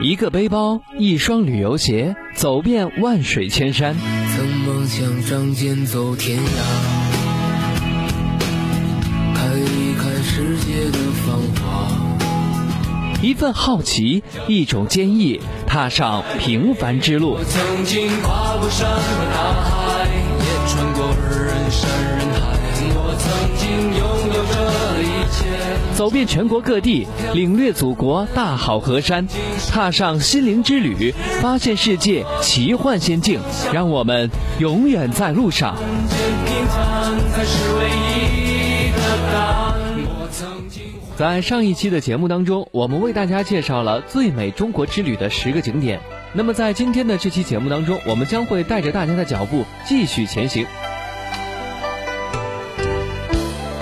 一个背包，一双旅游鞋，走遍万水千山。曾梦想仗剑走天涯，看一看世界的繁华。一份好奇，一种坚毅，踏上平凡之路。我曾经跨过山和大海，也穿过人山人海。我曾经拥。走遍全国各地，领略祖国大好河山，踏上心灵之旅，发现世界奇幻仙境。让我们永远在路上。在上一期的节目当中，我们为大家介绍了最美中国之旅的十个景点。那么在今天的这期节目当中，我们将会带着大家的脚步继续前行。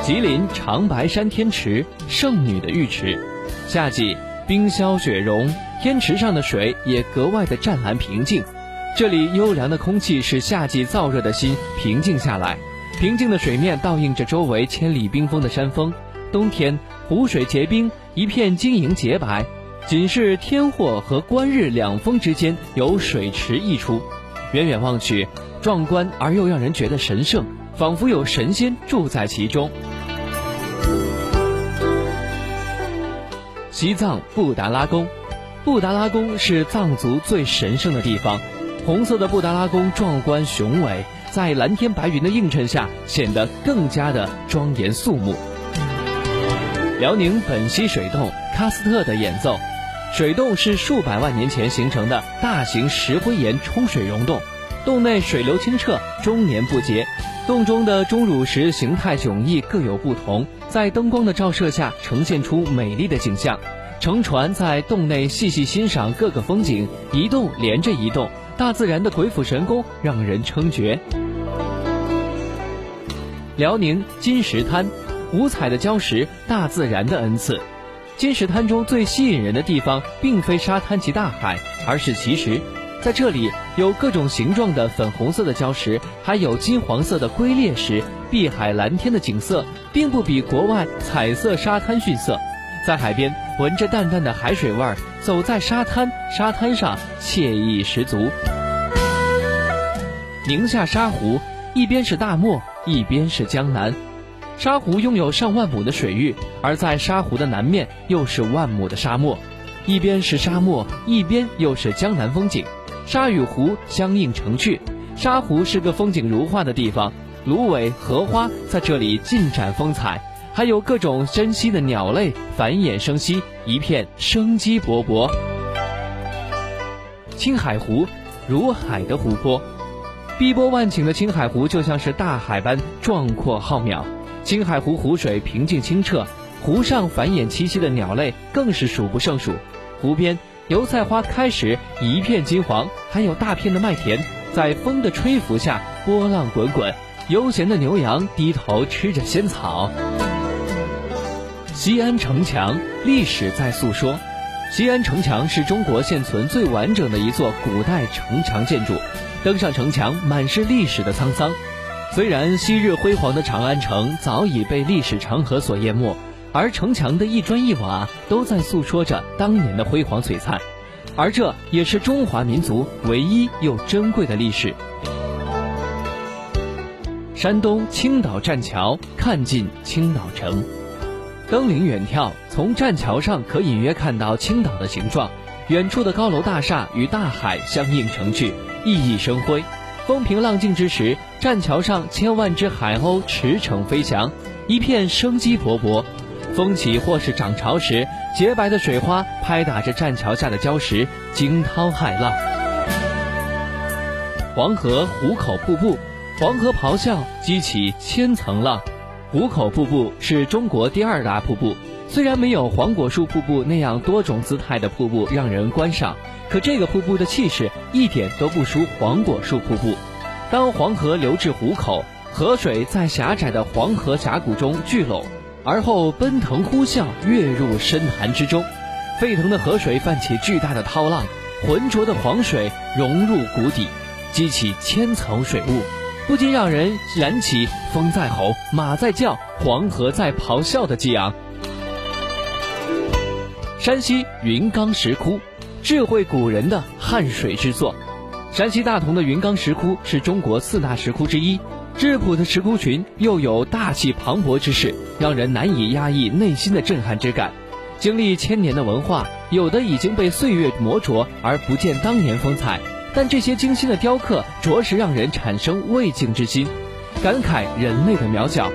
吉林长白山天池，圣女的浴池，夏季冰消雪融，天池上的水也格外的湛蓝平静。这里优良的空气使夏季燥热的心平静下来，平静的水面倒映着周围千里冰封的山峰。冬天湖水结冰，一片晶莹洁白，仅是天祸和观日两峰之间有水池溢出，远远望去，壮观而又让人觉得神圣，仿佛有神仙住在其中。西藏布达拉宫，布达拉宫是藏族最神圣的地方。红色的布达拉宫壮观雄伟，在蓝天白云的映衬下，显得更加的庄严肃穆。辽宁本溪水洞，喀斯特的演奏。水洞是数百万年前形成的大型石灰岩冲水溶洞，洞内水流清澈，终年不竭。洞中的钟乳石形态迥异，各有不同，在灯光的照射下呈现出美丽的景象。乘船在洞内细细欣赏各个风景，一洞连着一洞，大自然的鬼斧神工让人称绝。辽宁金石滩，五彩的礁石，大自然的恩赐。金石滩中最吸引人的地方，并非沙滩及大海，而是奇石。在这里有各种形状的粉红色的礁石，还有金黄色的龟裂石，碧海蓝天的景色，并不比国外彩色沙滩逊色。在海边闻着淡淡的海水味儿，走在沙滩沙滩上，惬意十足。宁夏沙湖，一边是大漠，一边是江南。沙湖拥有上万亩的水域，而在沙湖的南面又是万亩的沙漠，一边是沙漠，一边又是江南风景，沙与湖相映成趣。沙湖是个风景如画的地方，芦苇、荷花在这里尽展风采，还有各种珍稀的鸟类繁衍生息，一片生机勃勃。青海湖，如海的湖泊，碧波万顷的青海湖就像是大海般壮阔浩渺。青海湖湖水平静清澈，湖上繁衍栖息的鸟类更是数不胜数。湖边油菜花开时一片金黄，还有大片的麦田，在风的吹拂下波浪滚滚，悠闲的牛羊低头吃着仙草。西安城墙历史在诉说，西安城墙是中国现存最完整的一座古代城墙建筑，登上城墙满是历史的沧桑。虽然昔日辉煌的长安城早已被历史长河所淹没，而城墙的一砖一瓦都在诉说着当年的辉煌璀璨，而这也是中华民族唯一又珍贵的历史。山东青岛栈桥看尽青岛城，登临远眺，从栈桥上可隐约看到青岛的形状，远处的高楼大厦与大海相映成趣，熠熠生辉。风平浪静之时，栈桥上千万只海鸥驰骋飞翔，一片生机勃勃。风起或是涨潮时，洁白的水花拍打着栈桥下的礁石，惊涛骇浪。黄河壶口瀑布，黄河咆哮，激起千层浪。壶口瀑布是中国第二大瀑布，虽然没有黄果树瀑布那样多种姿态的瀑布让人观赏。可这个瀑布的气势一点都不输黄果树瀑布。当黄河流至壶口，河水在狭窄的黄河峡谷中聚拢，而后奔腾呼啸，跃入深潭之中。沸腾的河水泛起巨大的涛浪，浑浊的黄水融入谷底，激起千层水雾，不禁让人燃起“风在吼，马在叫，黄河在咆哮”的激昂。山西云冈石窟。智慧古人的汉水之作。山西大同的云冈石窟是中国四大石窟之一，质朴的石窟群又有大气磅礴之势，让人难以压抑内心的震撼之感。经历千年的文化，有的已经被岁月磨琢而不见当年风采，但这些精心的雕刻，着实让人产生畏敬之心，感慨人类的渺小。